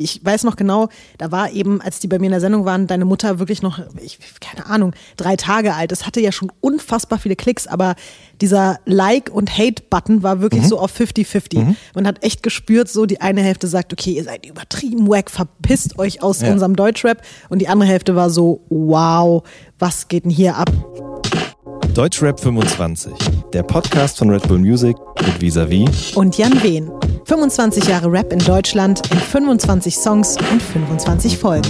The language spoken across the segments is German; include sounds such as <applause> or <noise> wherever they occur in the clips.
Ich weiß noch genau, da war eben, als die bei mir in der Sendung waren, deine Mutter wirklich noch, ich, keine Ahnung, drei Tage alt. Es hatte ja schon unfassbar viele Klicks, aber dieser Like- und Hate-Button war wirklich mhm. so auf 50-50. Mhm. Man hat echt gespürt, so die eine Hälfte sagt, okay, ihr seid übertrieben wack, verpisst euch aus ja. unserem Deutschrap. Und die andere Hälfte war so, wow, was geht denn hier ab? Deutschrap 25, der Podcast von Red Bull Music mit Visavi und Jan Wehn. 25 Jahre Rap in Deutschland in 25 Songs und 25 Folgen.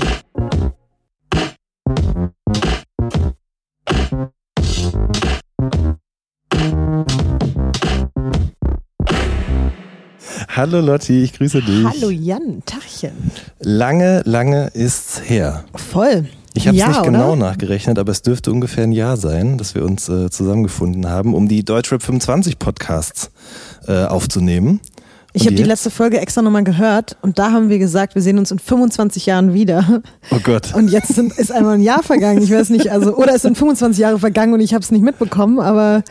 Hallo Lotti, ich grüße dich. Hallo Jan, Tachchen. Lange, lange ist's her. Voll. Ich habe es ja, nicht genau nachgerechnet, aber es dürfte ungefähr ein Jahr sein, dass wir uns äh, zusammengefunden haben, um die Deutschrap 25 Podcasts äh, aufzunehmen. Ich habe die letzte Folge extra nochmal gehört und da haben wir gesagt, wir sehen uns in 25 Jahren wieder. Oh Gott. Und jetzt sind, ist einmal ein Jahr vergangen. Ich weiß nicht, also, oder es sind 25 Jahre vergangen und ich habe es nicht mitbekommen, aber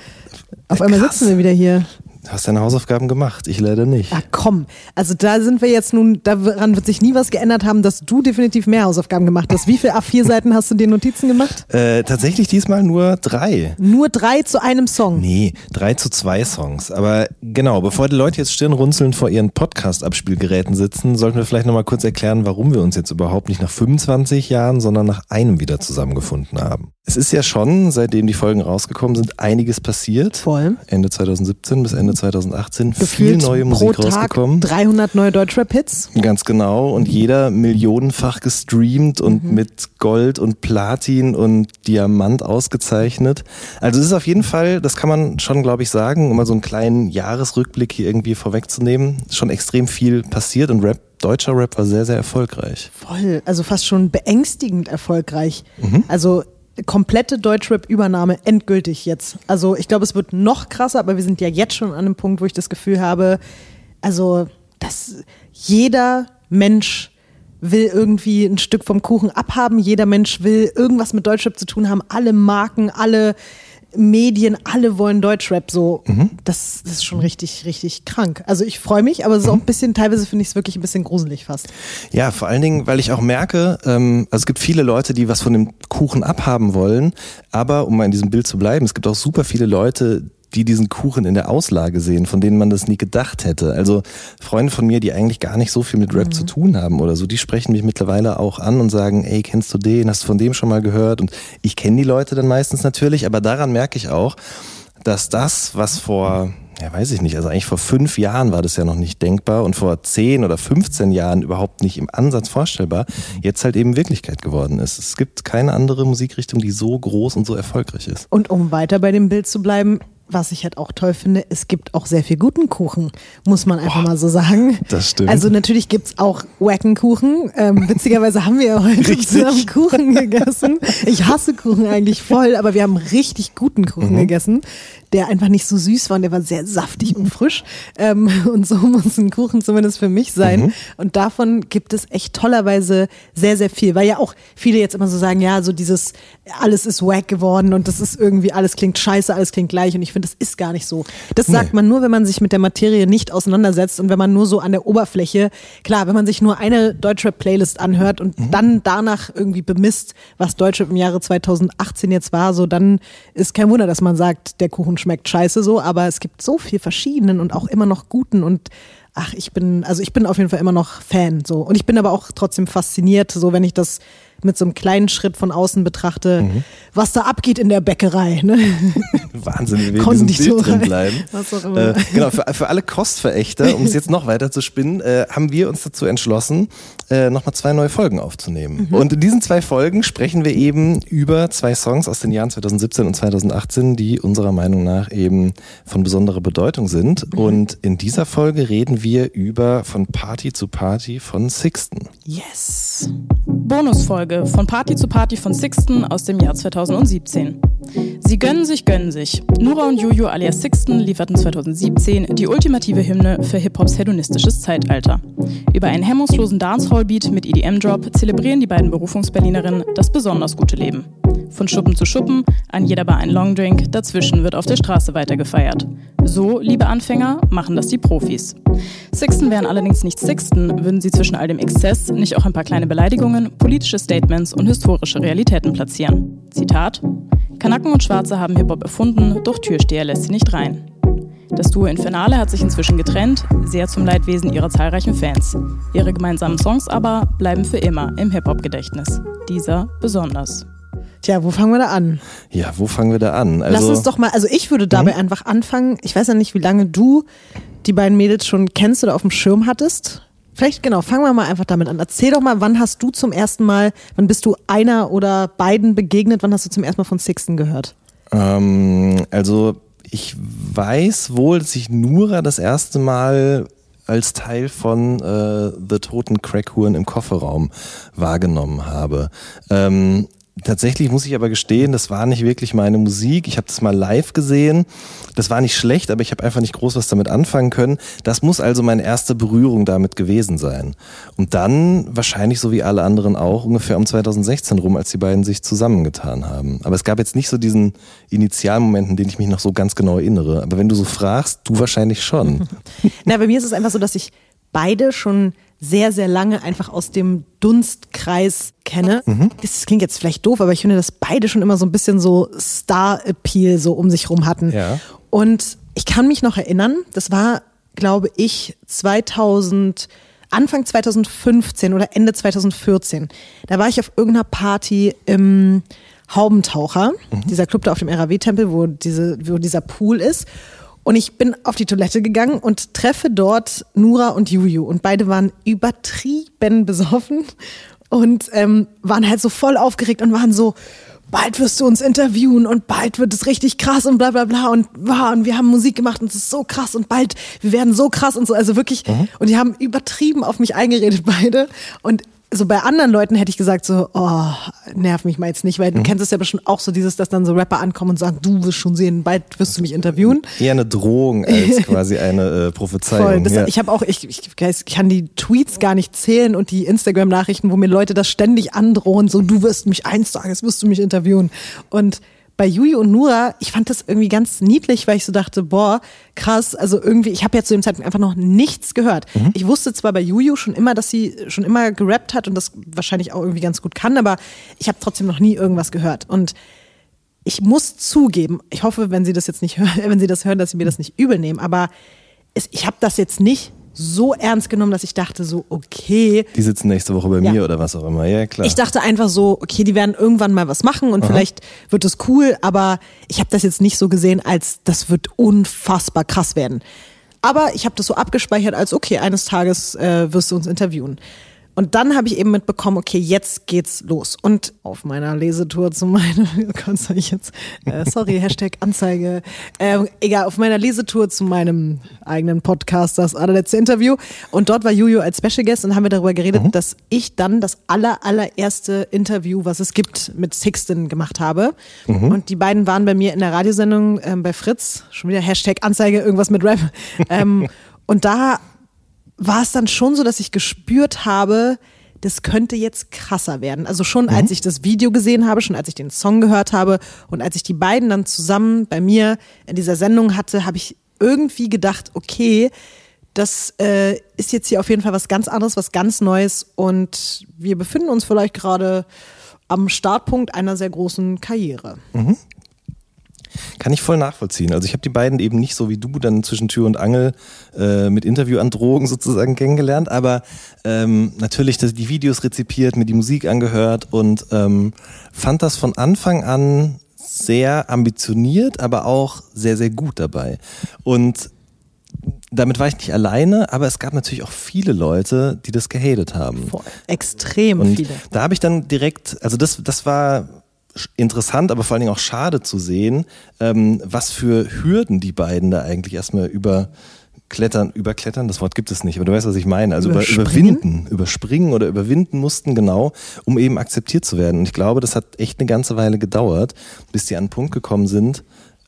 auf einmal Krass. sitzen wir wieder hier. Du hast deine Hausaufgaben gemacht, ich leider nicht. Ah, komm. Also da sind wir jetzt nun, daran wird sich nie was geändert haben, dass du definitiv mehr Hausaufgaben gemacht hast. Wie viele A4-Seiten hast du dir Notizen gemacht? Äh, tatsächlich diesmal nur drei. Nur drei zu einem Song? Nee, drei zu zwei Songs. Aber genau, bevor die Leute jetzt stirnrunzelnd vor ihren Podcast-Abspielgeräten sitzen, sollten wir vielleicht nochmal kurz erklären, warum wir uns jetzt überhaupt nicht nach 25 Jahren, sondern nach einem wieder zusammengefunden haben. Es ist ja schon, seitdem die Folgen rausgekommen sind, einiges passiert. Voll. Ende 2017 bis Ende 2018 Gefühlt viel neue Musik pro Tag rausgekommen. 300 neue Deutschrap-Hits. Ganz genau. Und jeder millionenfach gestreamt und mhm. mit Gold und Platin und Diamant ausgezeichnet. Also es ist auf jeden Fall, das kann man schon, glaube ich, sagen, um mal so einen kleinen Jahresrückblick hier irgendwie vorwegzunehmen, schon extrem viel passiert und Rap deutscher Rap war sehr, sehr erfolgreich. Voll, also fast schon beängstigend erfolgreich. Mhm. Also komplette Deutschrap-Übernahme endgültig jetzt. Also ich glaube, es wird noch krasser, aber wir sind ja jetzt schon an einem Punkt, wo ich das Gefühl habe, also dass jeder Mensch will irgendwie ein Stück vom Kuchen abhaben, jeder Mensch will irgendwas mit Deutschrap zu tun haben, alle Marken, alle Medien, alle wollen Deutschrap so. Mhm. Das, das, ist schon richtig, richtig krank. Also ich freue mich, aber es ist auch ein bisschen, teilweise finde ich es wirklich ein bisschen gruselig fast. Ja, vor allen Dingen, weil ich auch merke, ähm, also es gibt viele Leute, die was von dem Kuchen abhaben wollen, aber um mal in diesem Bild zu bleiben, es gibt auch super viele Leute, die diesen Kuchen in der Auslage sehen, von denen man das nie gedacht hätte. Also Freunde von mir, die eigentlich gar nicht so viel mit Rap mhm. zu tun haben oder so, die sprechen mich mittlerweile auch an und sagen, ey, kennst du den? Hast du von dem schon mal gehört? Und ich kenne die Leute dann meistens natürlich, aber daran merke ich auch, dass das, was vor, ja weiß ich nicht, also eigentlich vor fünf Jahren war das ja noch nicht denkbar und vor zehn oder 15 Jahren überhaupt nicht im Ansatz vorstellbar, jetzt halt eben Wirklichkeit geworden ist. Es gibt keine andere Musikrichtung, die so groß und so erfolgreich ist. Und um weiter bei dem Bild zu bleiben, was ich halt auch toll finde, es gibt auch sehr viel guten Kuchen, muss man einfach Boah, mal so sagen. Das stimmt. Also natürlich gibt es auch Wackenkuchen. Ähm, <laughs> witzigerweise haben wir ja heute richtig. zusammen Kuchen gegessen. Ich hasse Kuchen eigentlich voll, aber wir haben richtig guten Kuchen mhm. gegessen der einfach nicht so süß war und der war sehr saftig und frisch. Ähm, und so muss ein Kuchen zumindest für mich sein. Mhm. Und davon gibt es echt tollerweise sehr, sehr viel. Weil ja auch viele jetzt immer so sagen, ja, so dieses, alles ist wack geworden und das ist irgendwie, alles klingt scheiße, alles klingt gleich. Und ich finde, das ist gar nicht so. Das sagt man nur, wenn man sich mit der Materie nicht auseinandersetzt und wenn man nur so an der Oberfläche, klar, wenn man sich nur eine Deutschrap-Playlist anhört und mhm. dann danach irgendwie bemisst, was Deutschrap im Jahre 2018 jetzt war, so dann ist kein Wunder, dass man sagt, der Kuchen schmeckt scheiße so, aber es gibt so viel verschiedenen und auch immer noch guten und ach, ich bin, also ich bin auf jeden Fall immer noch Fan so. Und ich bin aber auch trotzdem fasziniert, so wenn ich das mit so einem kleinen Schritt von außen betrachte, mhm. was da abgeht in der Bäckerei. Ne? <laughs> Wahnsinn, wie wir in diesem Bild drin bleiben. <laughs> Äh, genau, für, für alle Kostverächter, um es jetzt noch weiter zu spinnen, äh, haben wir uns dazu entschlossen, äh, nochmal zwei neue Folgen aufzunehmen. Mhm. Und in diesen zwei Folgen sprechen wir eben über zwei Songs aus den Jahren 2017 und 2018, die unserer Meinung nach eben von besonderer Bedeutung sind. Mhm. Und in dieser Folge reden wir über Von Party zu Party von Sixten. Yes. Bonusfolge von Party zu Party von Sixten aus dem Jahr 2017. Sie gönnen sich, gönnen sich. Nura und Juju alias Sixten lieferten 2017 die ultimative Hymne für Hip-Hops hedonistisches Zeitalter. Über einen hemmungslosen Dancehall-Beat mit EDM-Drop zelebrieren die beiden Berufungsberlinerinnen das besonders gute Leben. Von Schuppen zu Schuppen, an jeder Bar ein Longdrink, dazwischen wird auf der Straße weiter gefeiert. So, liebe Anfänger, machen das die Profis. Sixten wären allerdings nicht Sixten, würden sie zwischen all dem Exzess nicht auch ein paar kleine Beleidigungen, politische Statements und historische Realitäten platzieren. Zitat: Kanaken und Schwarze haben Hip-Hop erfunden, doch Türsteher lässt sie nicht rein. Das Duo Infernale hat sich inzwischen getrennt, sehr zum Leidwesen ihrer zahlreichen Fans. Ihre gemeinsamen Songs aber bleiben für immer im Hip-Hop-Gedächtnis. Dieser besonders. Tja, wo fangen wir da an? Ja, wo fangen wir da an? Also, Lass uns doch mal, also ich würde dabei mhm. einfach anfangen. Ich weiß ja nicht, wie lange du die beiden Mädels schon kennst oder auf dem Schirm hattest. Vielleicht genau, fangen wir mal einfach damit an. Erzähl doch mal, wann hast du zum ersten Mal, wann bist du einer oder beiden begegnet, wann hast du zum ersten Mal von Sixten gehört? Ähm, also ich weiß wohl, dass ich Nura das erste Mal als Teil von äh, The Toten Crackhuren im Kofferraum wahrgenommen habe. Ähm, Tatsächlich muss ich aber gestehen, das war nicht wirklich meine Musik. Ich habe das mal live gesehen. Das war nicht schlecht, aber ich habe einfach nicht groß was damit anfangen können. Das muss also meine erste Berührung damit gewesen sein. Und dann wahrscheinlich so wie alle anderen auch ungefähr um 2016 rum, als die beiden sich zusammengetan haben. Aber es gab jetzt nicht so diesen Initialmoment, in den ich mich noch so ganz genau erinnere. Aber wenn du so fragst, du wahrscheinlich schon. <laughs> Na, bei mir ist es einfach so, dass ich beide schon sehr, sehr lange einfach aus dem Dunstkreis kenne. Mhm. Das klingt jetzt vielleicht doof, aber ich finde, dass beide schon immer so ein bisschen so Star-Appeal so um sich rum hatten. Ja. Und ich kann mich noch erinnern, das war, glaube ich, 2000, Anfang 2015 oder Ende 2014. Da war ich auf irgendeiner Party im Haubentaucher, mhm. dieser Club da auf dem RAW-Tempel, wo, diese, wo dieser Pool ist. Und ich bin auf die Toilette gegangen und treffe dort Nura und Juju. Und beide waren übertrieben besoffen und ähm, waren halt so voll aufgeregt und waren so, bald wirst du uns interviewen und bald wird es richtig krass und bla bla bla und, wow, und wir haben Musik gemacht und es ist so krass und bald, wir werden so krass und so, also wirklich, mhm. und die haben übertrieben auf mich eingeredet <laughs> beide und so bei anderen Leuten hätte ich gesagt so, oh, nerv mich mal jetzt nicht, weil du mhm. kennst es ja bestimmt auch so dieses, dass dann so Rapper ankommen und sagen, du wirst schon sehen, bald wirst du mich interviewen. Eher eine Drohung als <laughs> quasi eine äh, Prophezeiung. Voll, das, ja. Ich habe auch, ich, ich, ich kann die Tweets gar nicht zählen und die Instagram-Nachrichten, wo mir Leute das ständig androhen, so du wirst mich eins Tages wirst du mich interviewen und bei Juju und Nura, ich fand das irgendwie ganz niedlich, weil ich so dachte, boah, krass, also irgendwie, ich habe ja zu dem Zeitpunkt einfach noch nichts gehört. Mhm. Ich wusste zwar bei Juju schon immer, dass sie schon immer gerappt hat und das wahrscheinlich auch irgendwie ganz gut kann, aber ich habe trotzdem noch nie irgendwas gehört. Und ich muss zugeben, ich hoffe, wenn sie das jetzt nicht hören, <laughs> wenn sie das hören, dass sie mir das nicht übel nehmen, aber es, ich habe das jetzt nicht so ernst genommen, dass ich dachte so, okay. Die sitzen nächste Woche bei ja. mir oder was auch immer, ja klar. Ich dachte einfach so, okay, die werden irgendwann mal was machen und Aha. vielleicht wird es cool, aber ich habe das jetzt nicht so gesehen, als das wird unfassbar krass werden. Aber ich habe das so abgespeichert als, okay, eines Tages äh, wirst du uns interviewen. Und dann habe ich eben mitbekommen, okay, jetzt geht's los. Und auf meiner Lesetour zu meinem, <laughs> oh Gott, sag ich jetzt, äh, sorry, <laughs> Hashtag Anzeige, äh, egal, auf meiner Lesetour zu meinem eigenen Podcast, das allerletzte Interview. Und dort war Juju als Special Guest und haben wir darüber geredet, mhm. dass ich dann das aller, allererste Interview, was es gibt, mit Sixten gemacht habe. Mhm. Und die beiden waren bei mir in der Radiosendung ähm, bei Fritz, schon wieder Hashtag Anzeige, irgendwas mit Rap. <laughs> ähm, und da war es dann schon so, dass ich gespürt habe, das könnte jetzt krasser werden. Also schon mhm. als ich das Video gesehen habe, schon als ich den Song gehört habe und als ich die beiden dann zusammen bei mir in dieser Sendung hatte, habe ich irgendwie gedacht, okay, das äh, ist jetzt hier auf jeden Fall was ganz anderes, was ganz Neues und wir befinden uns vielleicht gerade am Startpunkt einer sehr großen Karriere. Mhm. Kann ich voll nachvollziehen. Also ich habe die beiden eben nicht so wie du dann zwischen Tür und Angel äh, mit Interviewandrohungen <laughs> sozusagen kennengelernt, aber ähm, natürlich die Videos rezipiert, mir die Musik angehört und ähm, fand das von Anfang an sehr ambitioniert, aber auch sehr, sehr gut dabei. Und damit war ich nicht alleine, aber es gab natürlich auch viele Leute, die das gehatet haben. Voll. Extrem und viele. Da habe ich dann direkt, also das, das war interessant, aber vor allen Dingen auch schade zu sehen, ähm, was für Hürden die beiden da eigentlich erstmal über klettern, überklettern, das Wort gibt es nicht, aber du weißt, was ich meine. Also über, überwinden, überspringen oder überwinden mussten, genau, um eben akzeptiert zu werden. Und ich glaube, das hat echt eine ganze Weile gedauert, bis die an einen Punkt gekommen sind,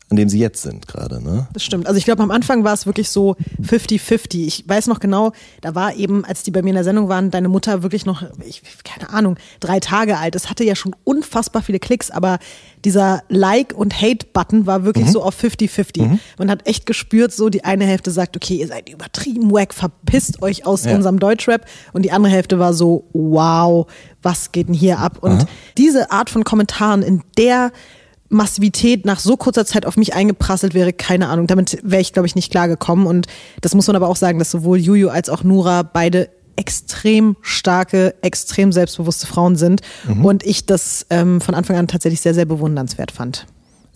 an dem sie jetzt sind gerade. Ne? Das stimmt. Also ich glaube, am Anfang war es wirklich so 50-50. Ich weiß noch genau, da war eben, als die bei mir in der Sendung waren, deine Mutter wirklich noch, ich, keine Ahnung, drei Tage alt. Es hatte ja schon unfassbar viele Klicks, aber dieser Like- und Hate-Button war wirklich Mhm. so auf 50-50. Man hat echt gespürt, so die eine Hälfte sagt, okay, ihr seid übertrieben wack, verpisst euch aus Ja. unserem Deutschrap. Und die andere Hälfte war so, wow, was geht denn hier ab? Und diese Art von Kommentaren in der Massivität nach so kurzer Zeit auf mich eingeprasselt wäre, keine Ahnung. Damit wäre ich, glaube ich, nicht klargekommen. Und das muss man aber auch sagen, dass sowohl Juju als auch Nura beide extrem starke, extrem selbstbewusste Frauen sind. Und ich das ähm, von Anfang an tatsächlich sehr, sehr bewundernswert fand.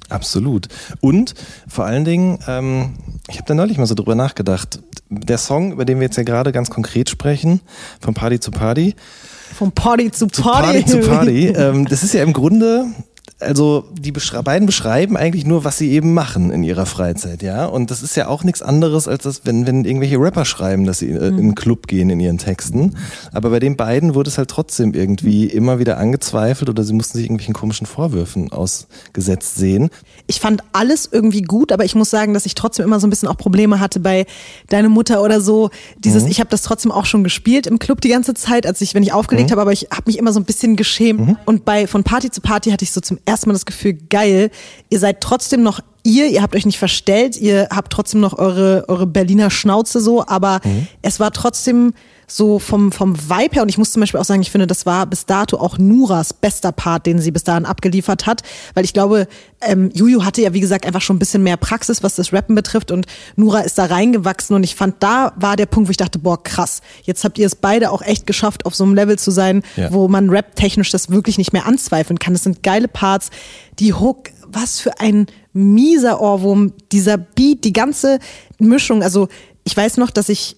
Absolut. Und vor allen Dingen, ähm, ich habe da neulich mal so drüber nachgedacht. Der Song, über den wir jetzt ja gerade ganz konkret sprechen, von Party zu Party, Vom Party zu zu Party. Party zu Party, ähm, das ist ja im Grunde, also die beschre beiden beschreiben eigentlich nur, was sie eben machen in ihrer Freizeit, ja. Und das ist ja auch nichts anderes, als das, wenn, wenn irgendwelche Rapper schreiben, dass sie äh, in einen Club gehen in ihren Texten. Aber bei den beiden wurde es halt trotzdem irgendwie immer wieder angezweifelt oder sie mussten sich irgendwelchen komischen Vorwürfen ausgesetzt sehen. ich fand alles irgendwie gut, aber ich muss sagen, dass ich trotzdem immer so ein bisschen auch Probleme hatte bei deine Mutter oder so. Dieses, ich habe das trotzdem auch schon gespielt im Club die ganze Zeit, als ich, wenn ich aufgelegt habe, aber ich habe mich immer so ein bisschen geschämt. Und bei von Party zu Party hatte ich so zum ersten Mal das Gefühl, geil, ihr seid trotzdem noch ihr, ihr habt euch nicht verstellt, ihr habt trotzdem noch eure, eure Berliner Schnauze so, aber es war trotzdem so vom, vom Vibe her, und ich muss zum Beispiel auch sagen, ich finde, das war bis dato auch Nuras bester Part, den sie bis dahin abgeliefert hat, weil ich glaube, ähm, Juju hatte ja, wie gesagt, einfach schon ein bisschen mehr Praxis, was das Rappen betrifft, und Nura ist da reingewachsen, und ich fand, da war der Punkt, wo ich dachte, boah, krass, jetzt habt ihr es beide auch echt geschafft, auf so einem Level zu sein, Ja. wo man rap-technisch das wirklich nicht mehr anzweifeln kann. Das sind geile Parts, die Hook, was für ein mieser Ohrwurm, dieser Beat, die ganze Mischung, also ich weiß noch, dass ich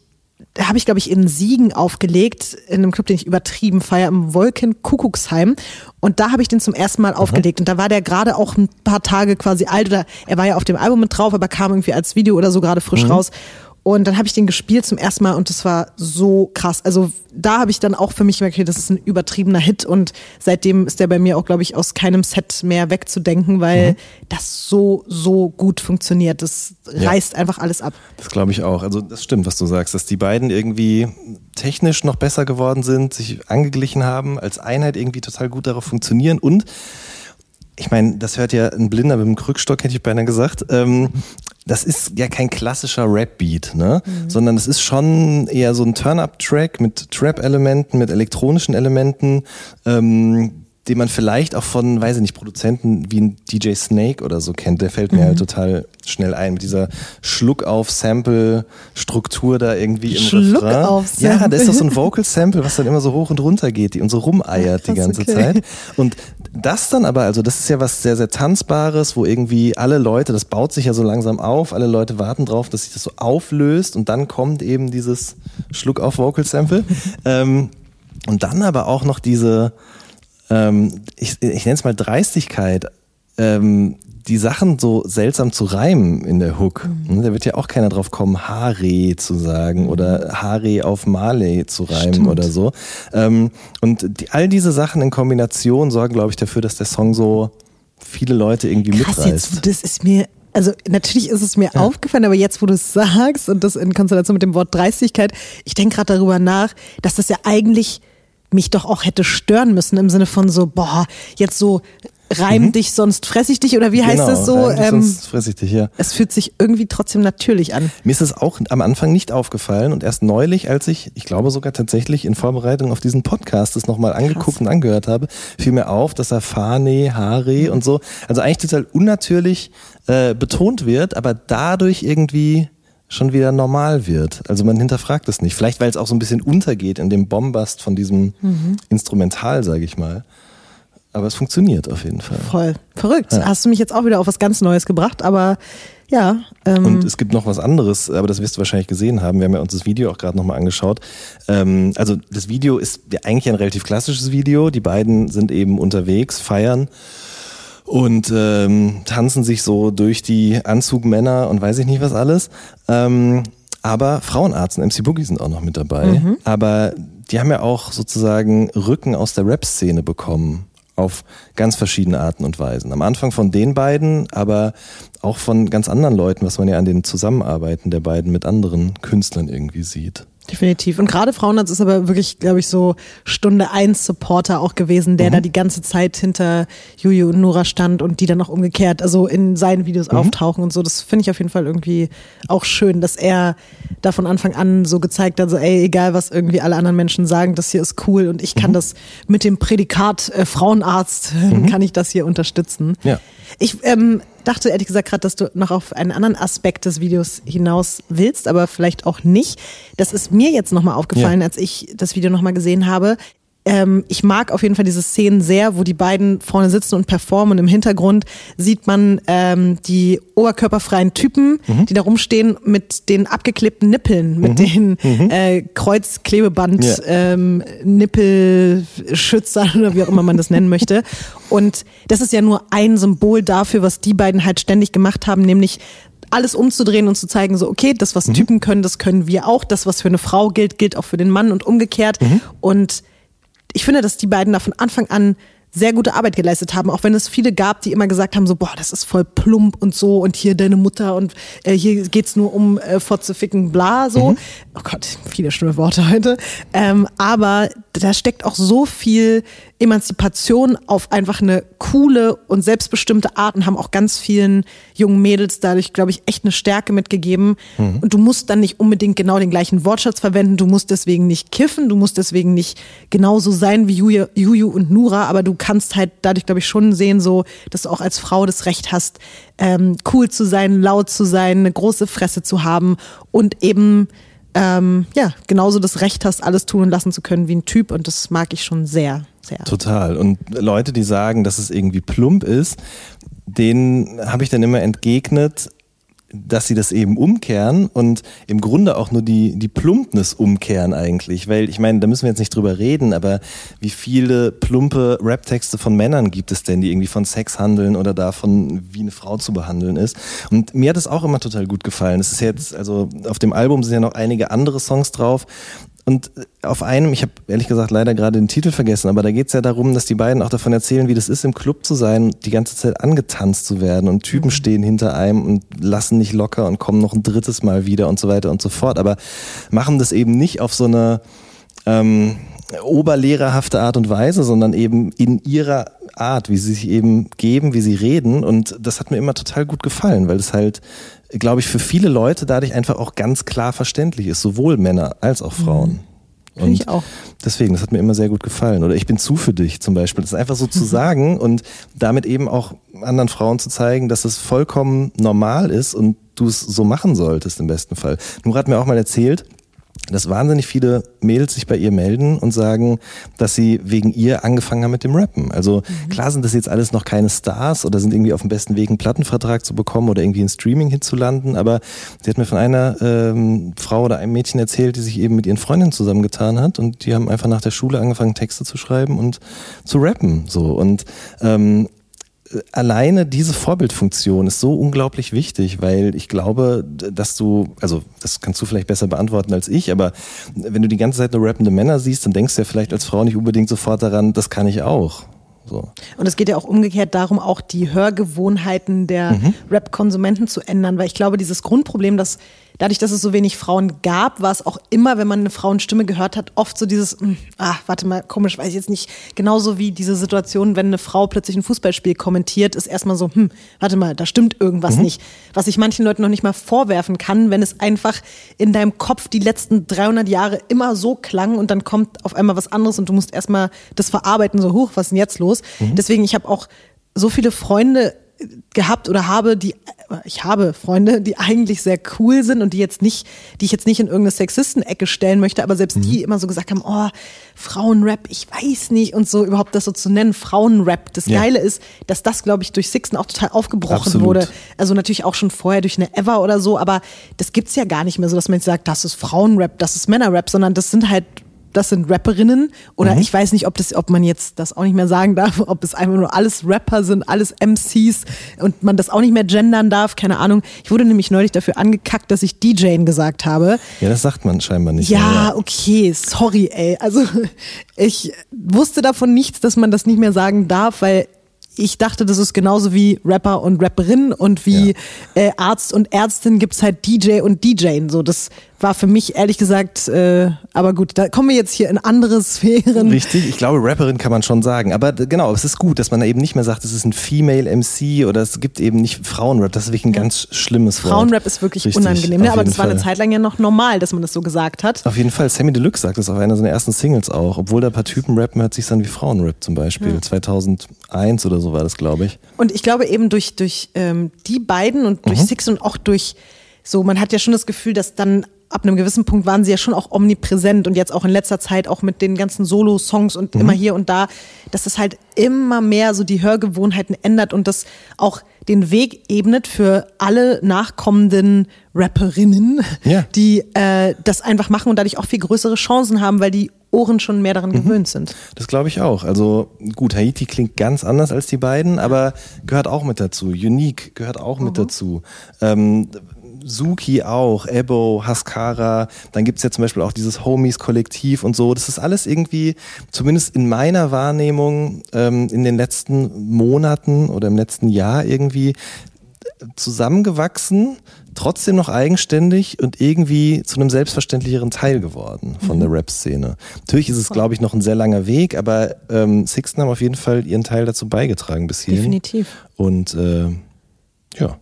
habe ich, glaube ich, in Siegen aufgelegt, in einem Club, den ich übertrieben feier, im Wolken Kuckucksheim. Und da habe ich den zum ersten Mal aufgelegt. Und da war der gerade auch ein paar Tage quasi alt oder er war ja auf dem Album mit drauf, aber kam irgendwie als Video oder so gerade frisch raus. Und dann habe ich den gespielt zum ersten Mal und das war so krass. Also da habe ich dann auch für mich gemerkt, okay, das ist ein übertriebener Hit und seitdem ist der bei mir auch, glaube ich, aus keinem Set mehr wegzudenken, weil das so, so gut funktioniert. Das Ja. reißt einfach alles ab. Das glaube ich auch. Also das stimmt, was du sagst, dass die beiden irgendwie technisch noch besser geworden sind, sich angeglichen haben, als Einheit irgendwie total gut darauf funktionieren und ich meine, das hört ja ein Blinder mit dem Krückstock, hätte ich beinahe gesagt. Ähm, das ist ja kein klassischer Rap-Beat, ne? Sondern es ist schon eher so ein Turn-Up-Track mit Trap-Elementen, mit elektronischen Elementen, ähm, den man vielleicht auch von, weiß ich nicht, Produzenten wie ein DJ Snake oder so kennt. Der fällt mir halt total schnell ein mit dieser Schluck-auf-Sample-Struktur da irgendwie im Schluck Refrain. auf Ja, da ist doch so ein Sample. Vocal-Sample, was dann immer so hoch und runter geht die und so rumeiert die Krass, ganze okay. Zeit. Und das dann aber, also das ist ja was sehr, sehr Tanzbares, wo irgendwie alle Leute, das baut sich ja so langsam auf, alle Leute warten drauf, dass sich das so auflöst und dann kommt eben dieses Schluck auf Vocal Sample. <laughs> ähm, und dann aber auch noch diese, ähm, ich, ich nenne es mal Dreistigkeit, ähm, die Sachen so seltsam zu reimen in der Hook. Mhm. Ne, Da wird ja auch keiner drauf kommen, Hare zu sagen oder Hare auf Marley zu reimen Stimmt. oder so. Ähm, und die, all diese Sachen in Kombination sorgen, glaube ich, dafür, dass der Song so viele Leute irgendwie Krass, mitreißt. jetzt, das ist mir, also natürlich ist es mir aufgefallen, aber jetzt, wo du es sagst und das in Konstellation mit dem Wort Dreistigkeit, ich denke gerade darüber nach, dass das ja eigentlich mich doch auch hätte stören müssen im Sinne von so, boah, jetzt so reim dich, sonst fress ich dich oder wie heißt genau, das so? reim dich, Ähm, sonst fress ich dich, ja. es fühlt sich irgendwie trotzdem natürlich an. Mir ist es auch am Anfang nicht aufgefallen und erst neulich, als ich, ich glaube sogar tatsächlich in Vorbereitung auf diesen Podcast das nochmal angeguckt und angehört habe, fiel mir auf, dass er Fane, Hare und so, also eigentlich total unnatürlich äh, betont wird, aber dadurch irgendwie schon wieder normal wird. Also man hinterfragt es nicht. Vielleicht, weil es auch so ein bisschen untergeht in dem Bombast von diesem Instrumental, sage ich mal. Aber es funktioniert auf jeden Fall. Voll. Verrückt. Hast du mich jetzt auch wieder auf was ganz Neues gebracht, aber ja. Ähm, Und es gibt noch was anderes, aber das wirst du wahrscheinlich gesehen haben. Wir haben ja uns das Video auch gerade nochmal angeschaut. Ähm, also das Video ist ja eigentlich ein relativ klassisches Video. Die beiden sind eben unterwegs, feiern und ähm, tanzen sich so durch die Anzugmänner und weiß ich nicht was alles. Ähm, Aber Frauenarzt und MC Boogie sind auch noch mit dabei. Mhm. Aber die haben ja auch sozusagen Rücken aus der Rap-Szene bekommen auf ganz verschiedene Arten und Weisen. Am Anfang von den beiden, aber auch von ganz anderen Leuten, was man ja an den Zusammenarbeiten der beiden mit anderen Künstlern irgendwie sieht. Definitiv. Und gerade Frauenarzt ist aber wirklich, glaube ich, so Stunde eins Supporter auch gewesen, der Mhm. da die ganze Zeit hinter Juju und Nora stand und die dann auch umgekehrt, also in seinen Videos Mhm. auftauchen und so. Das finde ich auf jeden Fall irgendwie auch schön, dass er da von Anfang an so gezeigt hat, so ey, egal was irgendwie alle anderen Menschen sagen, das hier ist cool und ich kann Mhm. das mit dem Prädikat äh, Frauenarzt, <laughs> kann ich das hier unterstützen. Ja. Ich ähm, dachte ehrlich gesagt gerade, dass du noch auf einen anderen Aspekt des Videos hinaus willst, aber vielleicht auch nicht. Das ist mir jetzt nochmal aufgefallen, Ja. als ich das Video nochmal gesehen habe. Ähm, ich mag auf jeden Fall diese Szenen sehr, wo die beiden vorne sitzen und performen und im Hintergrund sieht man ähm, die oberkörperfreien Typen, Mhm. die da rumstehen mit den abgeklebten Nippeln, mit den äh, Kreuzklebeband Ja. ähm, Nippelschützern oder wie auch immer man das nennen möchte. Und das ist ja nur ein Symbol dafür, was die beiden halt ständig gemacht haben, nämlich alles umzudrehen und zu zeigen, so, okay, das, was Typen können, das können wir auch. Das, was für eine Frau gilt, gilt auch für den Mann und umgekehrt. Und ich finde, dass die beiden da von Anfang an sehr gute Arbeit geleistet haben, auch wenn es viele gab, die immer gesagt haben, so, boah, das ist voll plump und so und hier deine Mutter und äh, hier geht's nur um äh, fortzuficken, bla, so. Oh Gott, viele schlimme Worte heute. Ähm, aber da steckt auch so viel Emanzipation auf einfach eine coole und selbstbestimmte Art und haben auch ganz vielen jungen Mädels dadurch, glaube ich, echt eine Stärke mitgegeben. Und du musst dann nicht unbedingt genau den gleichen Wortschatz verwenden, du musst deswegen nicht kiffen, du musst deswegen nicht genauso sein wie Juju, Juju und Nura, aber du kannst halt dadurch, glaube ich, schon sehen, so, dass du auch als Frau das Recht hast, ähm, cool zu sein, laut zu sein, eine große Fresse zu haben und eben ähm, ja, genauso das Recht hast, alles tun und lassen zu können wie ein Typ und das mag ich schon sehr, sehr. Total. Und Leute, die sagen, dass es irgendwie plump ist, denen habe ich dann immer entgegnet, dass sie das eben umkehren und im Grunde auch nur die, die Plumpness umkehren eigentlich. Weil ich meine, da müssen wir jetzt nicht drüber reden, aber wie viele plumpe Rap-Texte von Männern gibt es denn, die irgendwie von Sex handeln oder davon, wie eine Frau zu behandeln ist? Und mir hat es auch immer total gut gefallen. Es ist jetzt, also auf dem Album sind ja noch einige andere Songs drauf. Und auf einem, ich habe ehrlich gesagt leider gerade den Titel vergessen, aber da geht es ja darum, dass die beiden auch davon erzählen, wie das ist, im Club zu sein und die ganze Zeit angetanzt zu werden. Und Typen stehen hinter einem und lassen nicht locker und kommen noch ein drittes Mal wieder und so weiter und so fort, aber machen das eben nicht auf so eine ähm, oberlehrerhafte Art und Weise, sondern eben in ihrer Art, wie sie sich eben geben, wie sie reden. Und das hat mir immer total gut gefallen, weil es halt glaube ich, für viele Leute dadurch einfach auch ganz klar verständlich ist, sowohl Männer als auch Frauen. Finde ich auch. Deswegen, das hat mir immer sehr gut gefallen. Oder ich bin zu für dich zum Beispiel. Das ist einfach so zu sagen und damit eben auch anderen Frauen zu zeigen, dass es vollkommen normal ist und du es so machen solltest im besten Fall. Nura hat mir auch mal erzählt, dass wahnsinnig viele Mädels sich bei ihr melden und sagen, dass sie wegen ihr angefangen haben mit dem Rappen. Also klar sind das jetzt alles noch keine Stars oder sind irgendwie auf dem besten Weg, einen Plattenvertrag zu bekommen oder irgendwie ein Streaming-Hit zu landen, aber sie hat mir von einer ähm, Frau oder einem Mädchen erzählt, die sich eben mit ihren Freundinnen zusammengetan hat und die haben einfach nach der Schule angefangen, Texte zu schreiben und zu rappen. So und ähm, alleine diese Vorbildfunktion ist so unglaublich wichtig, weil ich glaube, dass du, also das kannst du vielleicht besser beantworten als ich, aber wenn du die ganze Zeit nur rappende Männer siehst, dann denkst du ja vielleicht als Frau nicht unbedingt sofort daran, das kann ich auch. So. Und es geht ja auch umgekehrt darum, auch die Hörgewohnheiten der Mhm. Rap-Konsumenten zu ändern, weil ich glaube, dieses Grundproblem, dass dadurch, dass es so wenig Frauen gab, war es auch immer, wenn man eine Frauenstimme gehört hat, oft so dieses, hm, ah, warte mal, komisch, weiß ich jetzt nicht, genauso wie diese Situation, wenn eine Frau plötzlich ein Fußballspiel kommentiert, ist erstmal so, hm, warte mal, da stimmt irgendwas nicht. Was ich manchen Leuten noch nicht mal vorwerfen kann, wenn es einfach in deinem Kopf die letzten 300 Jahre immer so klang und dann kommt auf einmal was anderes und du musst erstmal das verarbeiten, so, hoch, was ist denn jetzt los? Deswegen, ich habe auch so viele Freunde gehabt oder habe, die ich habe Freunde, die eigentlich sehr cool sind und die jetzt nicht, die ich jetzt nicht in irgendeine Sexisten-Ecke stellen möchte, aber selbst die immer so gesagt haben, oh, Frauenrap, ich weiß nicht und so überhaupt das so zu nennen, Frauenrap. Das Ja. Geile ist, dass das, glaube ich, durch Sixten auch total aufgebrochen Absolut. wurde. Also natürlich auch schon vorher durch eine Ever oder so, aber das gibt's ja gar nicht mehr so, dass man jetzt sagt, das ist Frauenrap, das ist Männerrap, sondern das sind halt das sind Rapperinnen oder ich weiß nicht, ob das, ob man jetzt das auch nicht mehr sagen darf, ob es einfach nur alles Rapper sind, alles MCs und man das auch nicht mehr gendern darf, keine Ahnung. Ich wurde nämlich neulich dafür angekackt, dass ich DJing gesagt habe. Ja, das sagt man scheinbar nicht. Ja, mehr, okay, sorry, ey. Also ich wusste davon nichts, dass man das nicht mehr sagen darf, weil ich dachte, das ist genauso wie Rapper und Rapperin und wie äh, Arzt und Ärztin gibt's halt DJ und DJing. So, das war für mich ehrlich gesagt, äh, aber gut, da kommen wir jetzt hier in andere Sphären. Richtig, ich glaube, Rapperin kann man schon sagen. Aber genau, es ist gut, dass man da eben nicht mehr sagt, es ist ein Female MC oder es gibt eben nicht Frauenrap. Das ist wirklich ein ganz schlimmes Wort. Frauenrap ist wirklich Richtig, unangenehm, ne? aber das war eine Fall. Zeit lang ja noch normal, dass man das so gesagt hat. Auf jeden Fall. Sammy Deluxe sagt das auf einer seiner ersten Singles auch. Obwohl da ein paar Typen rappen, hört sich an wie Frauenrap zum Beispiel. 2001 oder so war das, glaube ich. Und ich glaube eben durch, durch ähm, die beiden und durch Mhm. Six und auch durch so, man hat ja schon das Gefühl, dass dann ab einem gewissen Punkt waren sie ja schon auch omnipräsent und jetzt auch in letzter Zeit auch mit den ganzen Solo-Songs und Mhm. immer hier und da, dass es halt immer mehr so die Hörgewohnheiten ändert und das auch den Weg ebnet für alle nachkommenden Rapperinnen, Ja. die äh, das einfach machen und dadurch auch viel größere Chancen haben, weil die Ohren schon mehr Mhm. daran gewöhnt sind. Das glaube ich auch. Also gut, Haiti klingt ganz anders als die beiden, aber gehört auch mit dazu. Unique gehört auch mit dazu. Ähm, Suki auch, Ebo, Haskara, dann gibt's ja zum Beispiel auch dieses Homies-Kollektiv und so. Das ist alles irgendwie, zumindest in meiner Wahrnehmung, ähm, in den letzten Monaten oder im letzten Jahr irgendwie zusammengewachsen, trotzdem noch eigenständig und irgendwie zu einem selbstverständlicheren Teil geworden von der Rap-Szene. Natürlich ist es, glaube ich, noch ein sehr langer Weg, aber ähm, Sixten haben auf jeden Fall ihren Teil dazu beigetragen bis hierhin. Definitiv. Und äh, ja,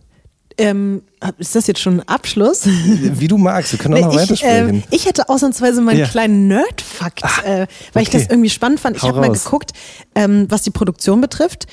Ähm, ist das jetzt schon ein Abschluss? wie du magst, wir können auch noch ich, weitersprechen. ähm, ich hätte ausnahmsweise mal einen Ja. kleinen Nerd-Fakt, äh, weil ich okay. das irgendwie spannend fand. Ich habe mal geguckt, ähm, was die Produktion betrifft.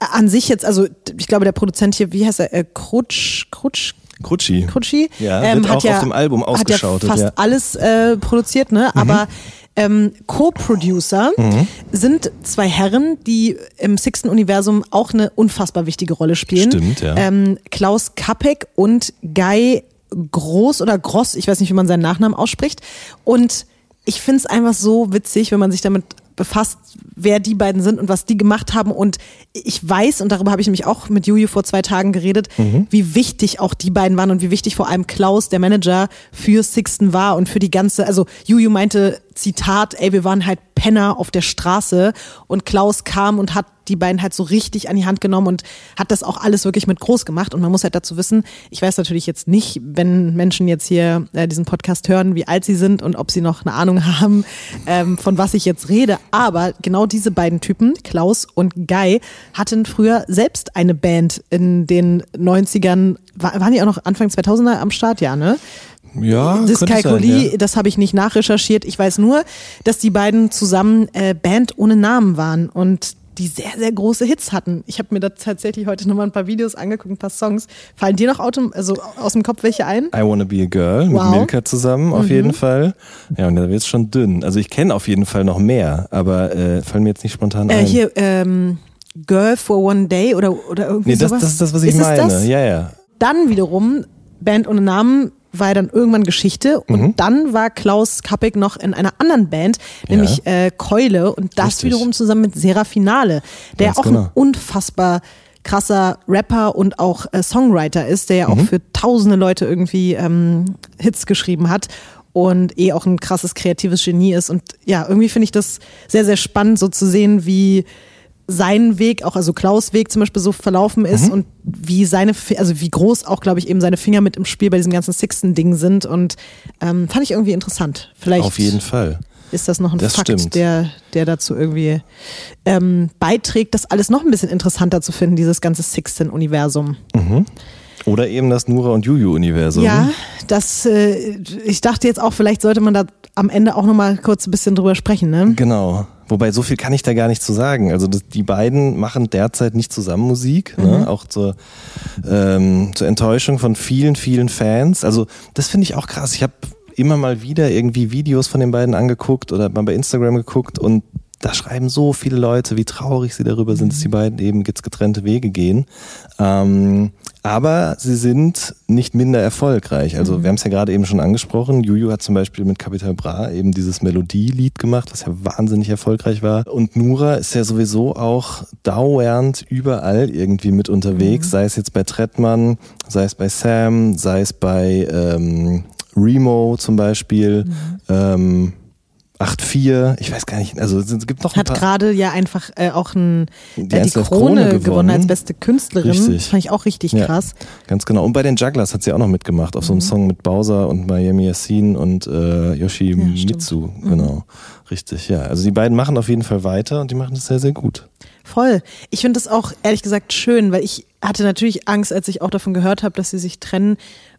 Äh, An sich jetzt, also ich glaube, der Produzent hier, wie heißt er, äh, Krutsch, Krutsch, Krutschi. Krutschi, Ja, ähm, hat auch ja, auf dem Album hat ja fast ja. Mhm. alles äh, produziert, ne? Aber ähm, Co-Producer Mhm. sind zwei Herren, die im Sixten Universum auch eine unfassbar wichtige Rolle spielen. Stimmt, ja. Ähm, Klaus Kapek und Guy Groß oder Gross, ich weiß nicht, wie man seinen Nachnamen ausspricht. Und ich finde es einfach so witzig, wenn man sich damit befasst, wer die beiden sind und was die gemacht haben. Und ich weiß, und darüber habe ich nämlich auch mit Juju vor zwei Tagen geredet, Mhm. wie wichtig auch die beiden waren und wie wichtig vor allem Klaus, der Manager, für Sixten war und für die ganze, also Juju meinte, Zitat, ey, wir waren halt Penner auf der Straße und Klaus kam und hat die beiden halt so richtig an die Hand genommen und hat das auch alles wirklich mit groß gemacht. Und man muss halt dazu wissen, ich weiß natürlich jetzt nicht, wenn Menschen jetzt hier äh, diesen Podcast hören, wie alt sie sind und ob sie noch eine Ahnung haben, ähm, von was ich jetzt rede. Aber genau diese beiden Typen, Klaus und Guy, hatten früher selbst eine Band in den 90ern. War, waren die auch noch Anfang 2000er am Start? Ja, ne? Ja, Das Kalkuli, sein, ja. das habe ich nicht nachrecherchiert. Ich weiß nur, dass die beiden zusammen äh, Band ohne Namen waren und die sehr, sehr große Hits hatten. Ich habe mir da tatsächlich heute nochmal ein paar Videos angeguckt, ein paar Songs. Fallen dir noch autom also aus dem Kopf welche ein? I Wanna Be a Girl Wow. mit Milka zusammen, auf Mhm. jeden Fall. Ja, und da wird's schon dünn. Also ich kenne auf jeden Fall noch mehr, aber äh, fallen mir jetzt nicht spontan Äh, ein. hier, ähm, Girl for One Day oder, oder irgendwie nee, das, sowas. das ist das, was ich Ist es meine. Das? Ja, ja. Dann wiederum, Band ohne Namen war ja dann irgendwann Geschichte und Mhm. dann war Klaus Kappig noch in einer anderen Band, nämlich äh, Keule und das Richtig. wiederum zusammen mit Serafinale, der Ganz auch genau. ein unfassbar krasser Rapper und auch äh, Songwriter ist, der ja auch Mhm. für tausende Leute irgendwie ähm, Hits geschrieben hat und eh auch ein krasses kreatives Genie ist und ja, irgendwie finde ich das sehr, sehr spannend so zu sehen, wie sein Weg, auch also Klaus Weg zum Beispiel so verlaufen Mhm. ist und wie seine, also wie groß auch, glaube ich, eben seine Finger mit im Spiel bei diesem ganzen Sixten-Ding sind und ähm, fand ich irgendwie interessant. Vielleicht Auf jeden Fall. ist das noch ein Das Fakt, stimmt. der, der dazu irgendwie ähm, beiträgt, das alles noch ein bisschen interessanter zu finden, dieses ganze Sixten-Universum. Oder eben das Nura und Juju-Universum. Ja, das, äh, ich dachte jetzt auch, vielleicht sollte man da am Ende auch nochmal kurz ein bisschen drüber sprechen, ne? Genau. Wobei, so viel kann ich da gar nicht zu sagen. Also das, die beiden machen derzeit nicht zusammen Musik, ne? auch zur, ähm, zur Enttäuschung von vielen, vielen Fans. Also das finde ich auch krass. Ich habe immer mal wieder irgendwie Videos von den beiden angeguckt oder mal bei Instagram geguckt und da schreiben so viele Leute, wie traurig sie darüber sind, dass die beiden eben jetzt getrennte Wege gehen. Ähm, aber sie sind nicht minder erfolgreich. Also mhm. wir haben es ja gerade eben schon angesprochen. Juju hat zum Beispiel mit Capital Bra eben dieses Melodielied gemacht, was ja wahnsinnig erfolgreich war. Und Nura ist ja sowieso auch dauernd überall irgendwie mit unterwegs, mhm. sei es jetzt bei Trettmann, sei es bei Sam, sei es bei ähm, Remo zum Beispiel. Mhm. Ähm, 8-4, ich weiß gar nicht, also es gibt noch ein Hat gerade ja einfach äh, auch ein, die, äh, die Krone, Krone gewonnen. gewonnen. als beste Künstlerin. Richtig. Das fand ich auch richtig ja, krass. Ganz genau. Und bei den Jugglers hat sie auch noch mitgemacht, auf mhm. so einem mhm. Song mit Bowser und Miami Yassin und äh, Yoshi ja, Mitsu. Mhm. Genau. Richtig, ja. Also die beiden machen auf jeden Fall weiter und die machen das sehr, sehr gut. Voll. Ich finde das auch ehrlich gesagt schön, weil ich hatte natürlich Angst, als ich auch davon gehört habe, dass sie sich trennen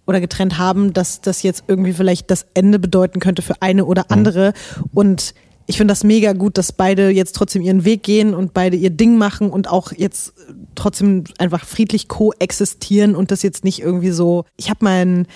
oder getrennt haben, dass das jetzt irgendwie vielleicht das Ende bedeuten könnte für eine oder mhm. andere. Und ich finde das mega gut, dass beide jetzt trotzdem ihren Weg gehen und beide ihr Ding machen und auch jetzt trotzdem einfach friedlich koexistieren und das jetzt nicht irgendwie so. Ich habe mein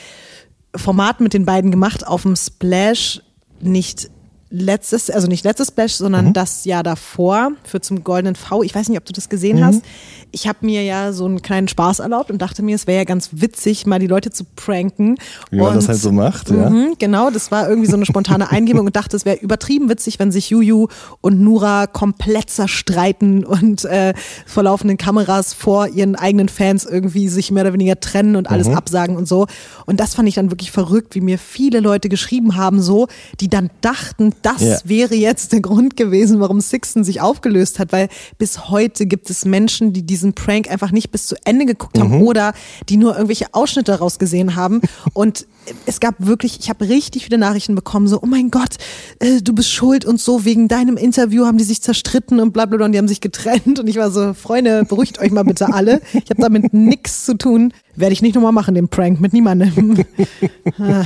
Format mit den beiden gemacht auf dem Splash nicht letztes, also nicht letztes Splash, sondern mhm. das Jahr davor für zum Goldenen V. Ich weiß nicht, ob du das gesehen mhm. hast ich habe mir ja so einen kleinen Spaß erlaubt und dachte mir, es wäre ja ganz witzig, mal die Leute zu pranken. Wie man und, das halt so macht, ja. Mh, genau, das war irgendwie so eine spontane Eingebung und dachte, es wäre übertrieben witzig, wenn sich Juju und Nura komplett zerstreiten und äh, vor laufenden Kameras vor ihren eigenen Fans irgendwie sich mehr oder weniger trennen und alles mhm. absagen und so. Und das fand ich dann wirklich verrückt, wie mir viele Leute geschrieben haben, so, die dann dachten, das ja. wäre jetzt der Grund gewesen, warum Sixten sich aufgelöst hat, weil bis heute gibt es Menschen, die diese diesen Prank einfach nicht bis zu Ende geguckt haben mhm. oder die nur irgendwelche Ausschnitte daraus gesehen haben. <laughs> Und es gab wirklich, ich habe richtig viele Nachrichten bekommen, so, oh mein Gott, äh, du bist schuld und so, wegen deinem Interview haben die sich zerstritten und bla bla bla und die haben sich getrennt. Und ich war so, Freunde, beruhigt euch mal bitte alle. Ich habe damit <laughs> nichts zu tun. Werde ich nicht nochmal machen, den Prank mit niemandem. <laughs> ja,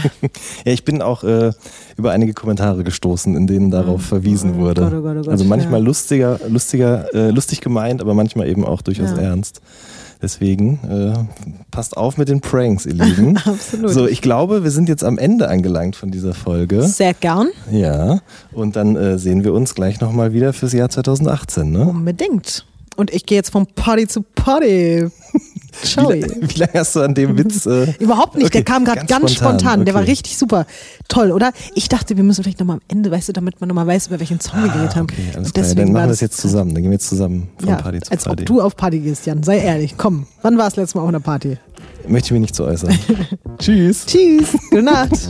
ich bin auch äh, über einige Kommentare gestoßen, in denen darauf oh, verwiesen oh, wurde. Gott, oh Gott, oh Gott, also manchmal ja. lustiger, lustiger, äh, lustig gemeint, aber manchmal eben auch durchaus ja. ernst. Deswegen äh, passt auf mit den Pranks, ihr Lieben. <laughs> Absolut. So, ich glaube, wir sind jetzt am Ende angelangt von dieser Folge. Sehr gern. Ja, und dann äh, sehen wir uns gleich nochmal wieder fürs Jahr 2018, ne? Unbedingt. Und ich gehe jetzt vom Party zu Party. <laughs> Ciao. Wie, wie, lange hast du an dem Witz? Äh <laughs> Überhaupt nicht, okay, der kam gerade ganz, ganz, spontan. spontan. Okay. Der war richtig super. Toll, oder? Ich dachte, wir müssen vielleicht nochmal am Ende, weißt du, damit man nochmal weiß, über welchen Song ah, wir geredet haben. Okay, alles klar. Dann machen wir das jetzt zusammen. Dann gehen wir jetzt zusammen von ja, Party zu als Party. Als ob du auf Party gehst, Jan. Sei ehrlich. Komm, wann war es letztes Mal auf einer Party? Möchte ich mich nicht zu äußern. <laughs> Tschüss. Tschüss. Gute Nacht.